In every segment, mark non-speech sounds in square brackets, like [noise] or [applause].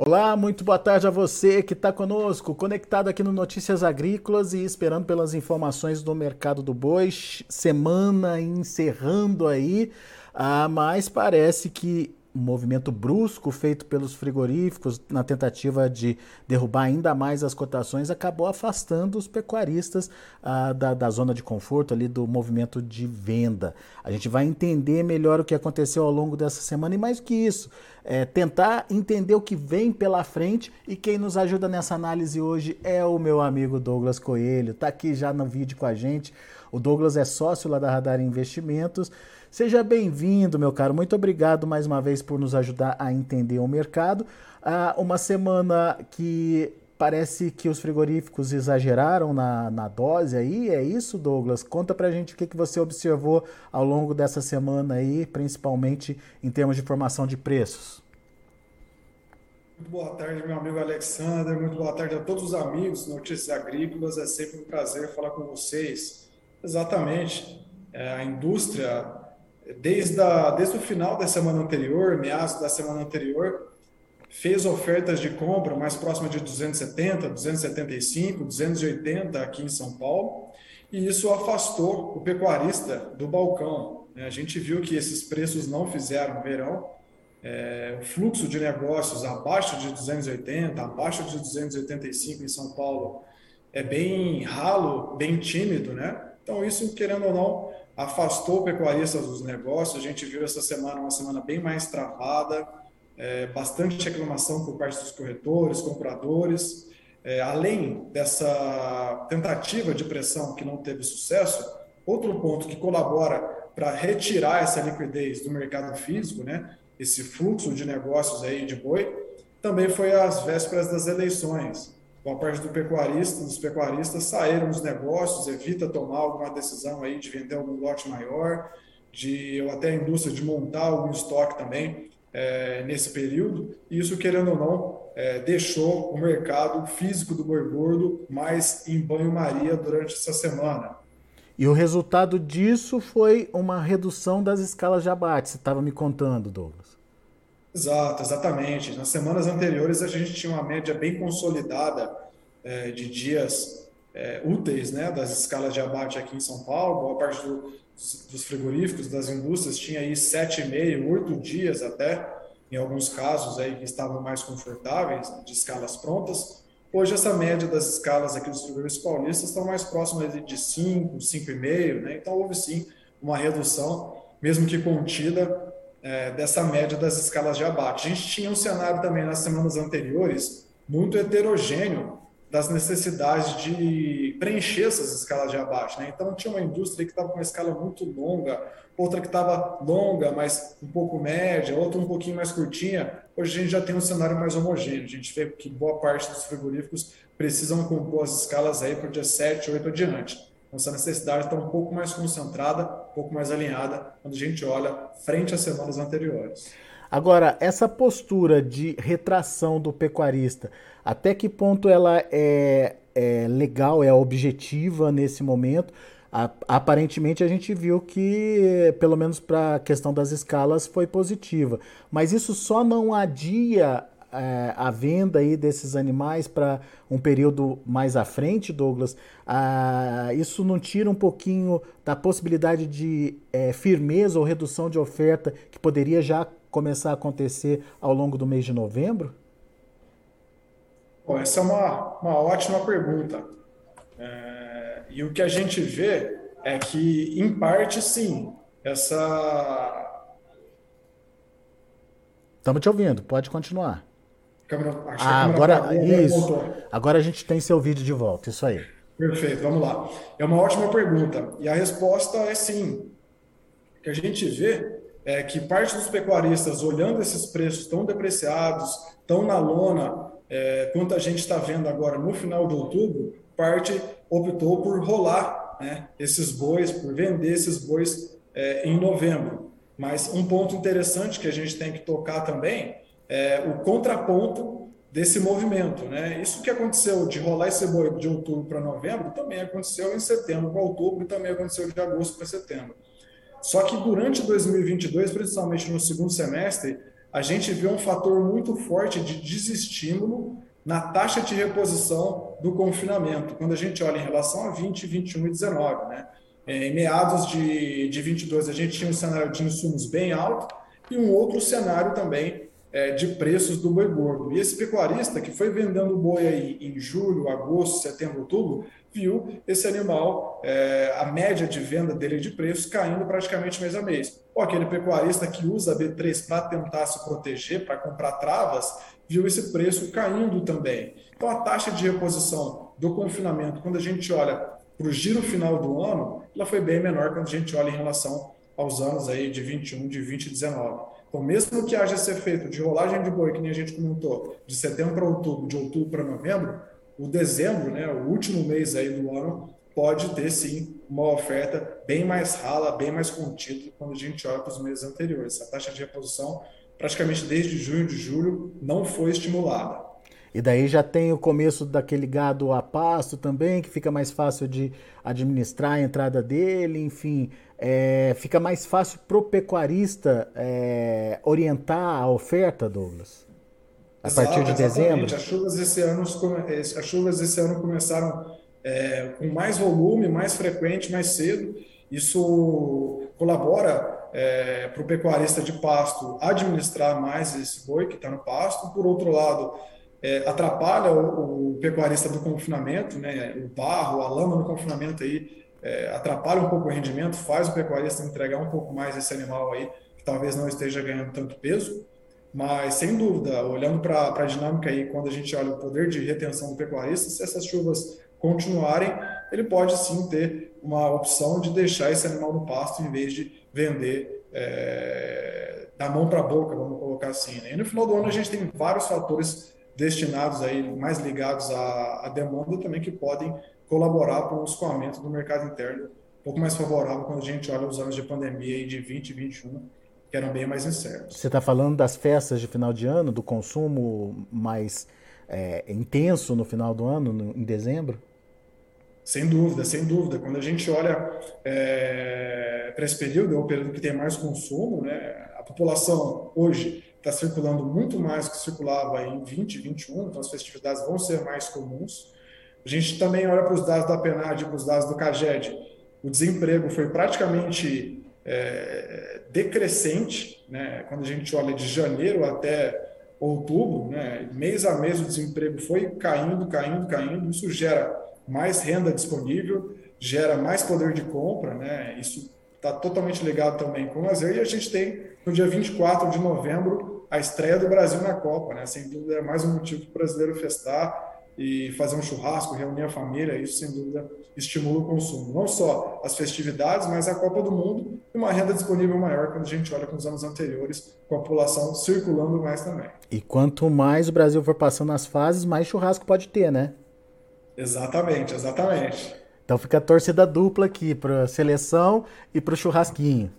Olá, muito boa tarde a você que está conosco, conectado aqui no Notícias Agrícolas e esperando pelas informações do mercado do boi. Semana encerrando aí, ah, mas parece que movimento brusco feito pelos frigoríficos na tentativa de derrubar ainda mais as cotações acabou afastando os pecuaristas ah, da, da, zona de conforto ali do movimento de venda. A gente vai entender melhor o que aconteceu ao longo dessa semana e mais que isso, é, tentar entender o que vem pela frente e quem nos ajuda nessa análise hoje é o meu amigo Douglas Coelho, está aqui já no vídeo com a gente. O Douglas é sócio lá da Radar Investimentos. Seja bem-vindo, meu caro. Muito obrigado mais uma vez por nos ajudar a entender o mercado. Ah, uma semana que parece que os frigoríficos exageraram na, na dose aí, é isso, Douglas? Conta pra gente o que, que você observou ao longo dessa semana aí, principalmente em termos de formação de preços. Muito boa tarde, meu amigo Alexander. Muito boa tarde a todos os amigos Notícias Agrícolas. É sempre um prazer falar com vocês. Exatamente. É, a indústria desde, a, desde o final da semana anterior, meados da semana anterior, fez ofertas de compra mais próximas de 270, 275, 280 aqui em São Paulo, e isso afastou o pecuarista do balcão. Né? A gente viu que esses preços não fizeram verão, é, o fluxo de negócios abaixo de 280, abaixo de 285 em São Paulo é bem ralo, bem tímido, né? Então isso, querendo ou não, afastou pecuaristas dos negócios. A gente viu essa semana uma semana bem mais travada, é, bastante reclamação por parte dos corretores, compradores. É, além dessa tentativa de pressão que não teve sucesso, outro ponto que colabora para retirar essa liquidez do mercado físico, né, esse fluxo de negócios aí de boi, também foi às vésperas das eleições boa parte do pecuarista, dos pecuaristas saíram dos negócios, evita tomar alguma decisão aí de vender algum lote maior, de ou até a indústria de montar algum estoque também é, nesse período. E isso, querendo ou não, é, deixou o mercado físico do boi gordo mais em banho-maria durante essa semana. E o resultado disso foi uma redução das escalas de abate, você estava me contando, Douglas. Exato, exatamente. Nas semanas anteriores a gente tinha uma média bem consolidada é, de dias é, úteis né, das escalas de abate aqui em São Paulo. Boa parte do, dos frigoríficos, das indústrias, tinha aí sete e meio, oito dias até, em alguns casos aí que estavam mais confortáveis, de escalas prontas. Hoje essa média das escalas aqui dos frigoríficos paulistas estão mais próximas de 5, 5,5, né? Então houve sim uma redução, mesmo que contida, é, dessa média das escalas de abate. A gente tinha um cenário também nas semanas anteriores muito heterogêneo das necessidades de preencher essas escalas de abate. Né? Então, tinha uma indústria que estava com uma escala muito longa, outra que estava longa, mas um pouco média, outra um pouquinho mais curtinha. Hoje a gente já tem um cenário mais homogêneo. A gente vê que boa parte dos frigoríficos precisam compor as escalas aí para o dia 7, 8 adiante. Essa necessidade está um pouco mais concentrada, um pouco mais alinhada, quando a gente olha frente às semanas anteriores. Agora, essa postura de retração do pecuarista, até que ponto ela é, é legal, é objetiva nesse momento? aparentemente a gente viu que, pelo menos para a questão das escalas, foi positiva. Mas isso só não adia a venda aí desses animais para um período mais à frente, Douglas, ah, isso não tira um pouquinho da possibilidade de é, firmeza ou redução de oferta que poderia já começar a acontecer ao longo do mês de novembro? Bom, essa é uma, uma ótima pergunta. É, e o que a gente vê é que, em parte, sim, essa. Estamos te ouvindo, pode continuar. Câmera, ah, agora, isso. Agora a gente tem seu vídeo de volta, isso aí. Perfeito, vamos lá. É uma ótima pergunta. E a resposta é sim. O que a gente vê é que parte dos pecuaristas, olhando esses preços tão depreciados, tão na lona, é, quanto a gente está vendo agora no final de outubro, parte optou por rolar né, esses bois, por vender esses bois é, em novembro. Mas um ponto interessante que a gente tem que tocar também é, o contraponto desse movimento. Né? Isso que aconteceu de rolar esse boi de outubro para novembro também aconteceu em setembro para outubro e também aconteceu de agosto para setembro. Só que durante 2022, principalmente no segundo semestre, a gente vê um fator muito forte de desestímulo na taxa de reposição do confinamento, quando a gente olha em relação a 20, 21 e 19. Né? É, em meados de, de 22, a gente tinha um cenário de insumos bem alto e um outro cenário também é, de preços do boi gordo. E esse pecuarista que foi vendendo boi aí em julho, agosto, setembro, outubro, viu esse animal, é, a média de venda dele de preços caindo praticamente mês a mês. Ou aquele pecuarista que usa a B3 para tentar se proteger, para comprar travas, viu esse preço caindo também. Então a taxa de reposição do confinamento, quando a gente olha para o giro final do ano, ela foi bem menor quando a gente olha em relação aos anos aí de 21, de 20 e 19. Então, mesmo que haja esse efeito de rolagem de boi, que nem a gente comentou, de setembro para outubro, de outubro para novembro, o dezembro, né, o último mês aí do ano, pode ter sim uma oferta bem mais rala, bem mais contida quando a gente olha para os meses anteriores. A taxa de reposição, praticamente desde junho de julho, não foi estimulada. E daí já tem o começo daquele gado a pasto também, que fica mais fácil de administrar a entrada dele, enfim, é, fica mais fácil para o pecuarista é, orientar a oferta, Douglas? A Exato, partir de dezembro? As chuvas esse ano, as chuvas esse ano começaram é, com mais volume, mais frequente, mais cedo. Isso colabora é, para o pecuarista de pasto administrar mais esse boi que está no pasto. Por outro lado, é, atrapalha o, o, pecuarista do confinamento, né? o barro, a lama no confinamento aí é, atrapalha um pouco o rendimento, faz o pecuarista entregar um pouco mais esse animal aí, que talvez não esteja ganhando tanto peso. Mas, sem dúvida, olhando para a dinâmica aí, quando a gente olha o poder de retenção do pecuarista, se essas chuvas continuarem, ele pode sim ter uma opção de deixar esse animal no pasto em vez de vender é, da mão para a boca, vamos colocar assim. Né? E no final do ano a gente tem vários fatores destinados aí, mais ligados à, à demanda também, que podem colaborar para o escoamento do mercado interno um pouco mais favorável quando a gente olha os anos de pandemia de 20 e 21, que eram bem mais incertos. Você está falando das festas de final de ano, do consumo mais é, intenso no final do ano, no, em dezembro? Sem dúvida, sem dúvida. Quando a gente olha é, para esse período, é o período que tem mais consumo, né? a população hoje está circulando muito mais do que circulava em 20, 21, então as festividades vão ser mais comuns. A gente também olha para os dados da PNAD, para os dados do CAGED, o desemprego foi praticamente é, decrescente, né? quando a gente olha de janeiro até outubro, né? mês a mês o desemprego foi caindo, caindo, caindo, isso gera mais renda disponível, gera mais poder de compra, né? isso está totalmente ligado também com o lazer, e a gente tem no dia 24 de novembro a estreia do Brasil na Copa, né? sem dúvida é mais um motivo para o brasileiro festar, e fazer um churrasco, reunir a família, isso sem dúvida estimula o consumo. Não só as festividades, mas a Copa do Mundo e uma renda disponível maior quando a gente olha com os anos anteriores, com a população circulando mais também. E quanto mais o Brasil for passando as fases, mais churrasco pode ter, né? Exatamente, exatamente. Então fica a torcida dupla aqui para a seleção e para o churrasquinho.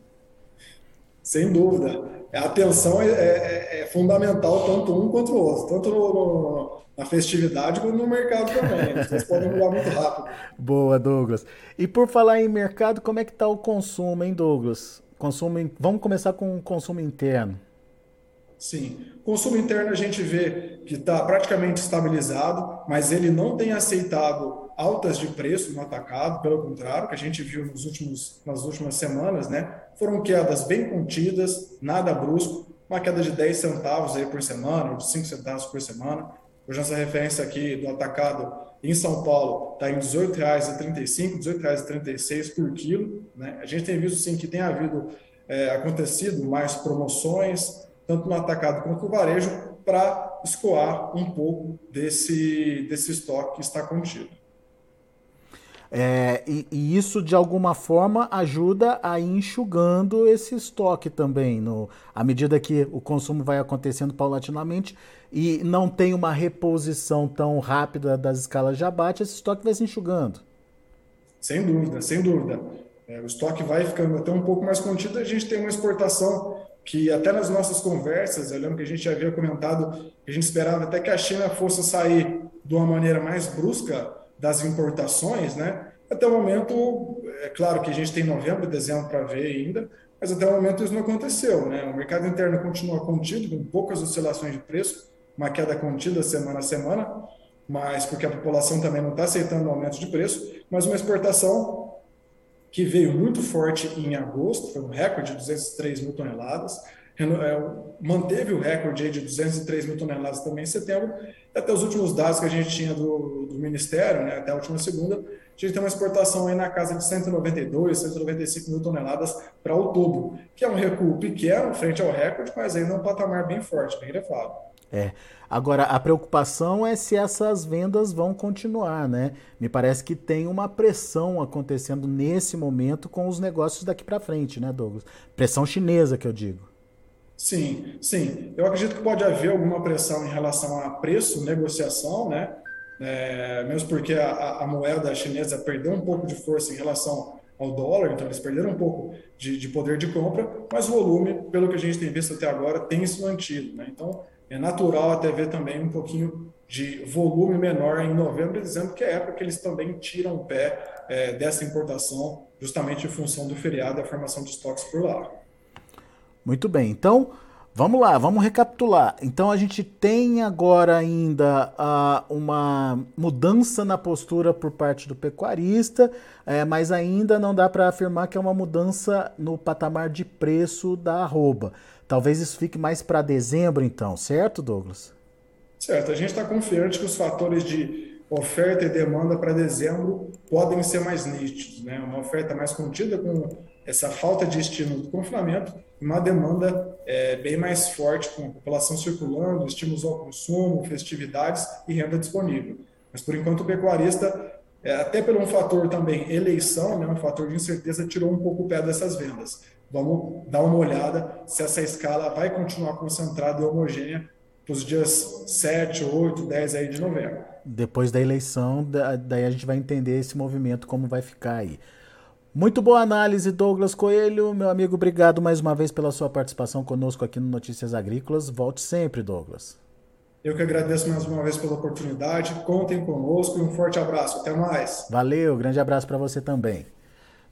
Sem dúvida. A atenção é, é, é, fundamental tanto um quanto o outro, tanto no, no, na festividade quanto no mercado também. Vocês podem mudar muito rápido. [laughs] Boa, Douglas. E por falar em mercado, como é que está o consumo, hein, Douglas? Consumo, vamos começar com o consumo interno. Sim. Consumo interno a gente vê que está praticamente estabilizado, mas ele não tem aceitado altas de preço no atacado, pelo contrário, que a gente viu nos últimos, nas últimas semanas, né? Foram quedas bem contidas, nada brusco, uma queda de 10 centavos aí por semana, ou de 5 centavos por semana. Hoje essa referência aqui do atacado em São Paulo está em R$ 18,35, R$ 18,36 por quilo. Né? A gente tem visto sim que tem havido é, acontecido mais promoções, tanto no atacado quanto no varejo, para escoar um pouco desse, desse estoque que está contido. É, e, e, isso, de alguma forma, ajuda a ir enxugando esse estoque também, no, à medida que o consumo vai acontecendo paulatinamente e não tem uma reposição tão rápida das escalas de abate, esse estoque vai se enxugando. Sem dúvida, sem dúvida. É, o estoque vai ficando até um pouco mais contido, a gente tem uma exportação que até nas nossas conversas, eu lembro que a gente havia comentado que a gente esperava até que a China fosse sair de uma maneira mais brusca das importações, né? Até o momento, é claro que a gente tem novembro dezembro para ver ainda, mas até o momento isso não aconteceu. Né? O mercado interno continua contido, com poucas oscilações de preço, uma queda contida semana a semana, mas porque a população também não está aceitando aumento de preço, mas uma exportação que veio muito forte em agosto, foi um recorde de 203 mil toneladas, manteve o recorde de 203 mil toneladas também em setembro, até os últimos dados que a gente tinha do, do Ministério, né, até a última segunda, a gente tem uma exportação aí na casa de 192, 195 mil toneladas para outubro, que é um recuo pequeno frente ao recorde, mas ainda é um patamar bem forte, bem elevado. É. Agora, a preocupação é se essas vendas vão continuar, né? Me parece que tem uma pressão acontecendo nesse momento com os negócios daqui para frente, né, Douglas? Pressão chinesa, que eu digo. Sim, sim. Eu acredito que pode haver alguma pressão em relação a preço, negociação, né? É, mesmo porque a, a, moeda chinesa perdeu um pouco de força em relação ao dólar, então eles perderam um pouco de, de poder de compra, mas volume, pelo que a gente tem visto até agora, tem se mantido. Né? Então, é natural até ver também um pouquinho de volume menor em novembro dezembro, que é época que eles também tiram o pé é, dessa importação, justamente em função do feriado e a formação de estoques por lá. Muito bem, então vamos lá, vamos recapitular. Então a gente tem agora ainda uh, uma mudança na postura por parte do pecuarista, é, mas ainda não dá para afirmar que é uma mudança no patamar de preço da arroba. Talvez isso fique mais para dezembro, então, certo, Douglas? Certo, a gente está confiante que os fatores de oferta e demanda para dezembro podem ser mais nítidos, né? Uma oferta mais contida com essa falta de estímulo do confinamento, uma demanda é, bem mais forte com a população circulando, estímulos ao consumo, festividades e renda disponível. Mas por enquanto o pecuarista, é, até pelo um fator também eleição, né, um fator de incerteza, tirou um pouco o pé dessas vendas. Vamos dar uma olhada se essa escala vai continuar concentrada e homogênea para os dias 7, 8, 10 aí de novembro. Depois da eleição, daí a gente vai entender esse movimento, como vai ficar aí. Muito boa análise, Douglas Coelho. Meu amigo, obrigado mais uma vez pela sua participação conosco aqui no Notícias Agrícolas. Volte sempre, Douglas. Eu que agradeço mais uma vez pela oportunidade. Contem conosco e um forte abraço. Até mais. Valeu, grande abraço para você também.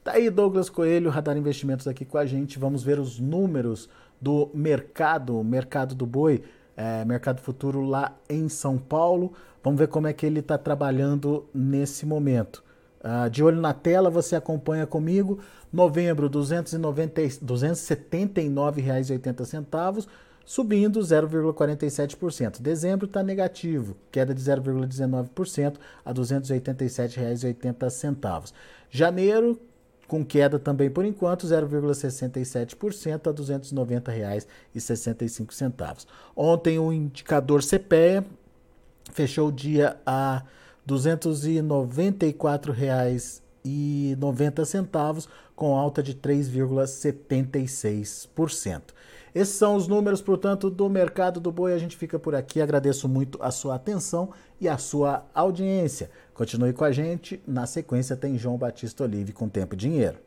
Tá aí Douglas Coelho, Radar Investimentos aqui com a gente. Vamos ver os números do mercado, mercado do boi, é, mercado futuro lá em São Paulo. Vamos ver como é que ele está trabalhando nesse momento. Uh, de olho na tela, você acompanha comigo. Novembro, R$ 279,80, subindo 0,47%. Dezembro está negativo, queda de 0,19% a R$ 287,80. Janeiro, com queda também por enquanto, 0,67% a R$ 290,65. Ontem o indicador CPEA fechou o dia a R$ 294,90, com alta de 3,76%. Esses são os números, portanto, do mercado do boi. A gente fica por aqui. Agradeço muito a sua atenção e a sua audiência. Continue com a gente. Na sequência tem João Batista Olive com Tempo e Dinheiro.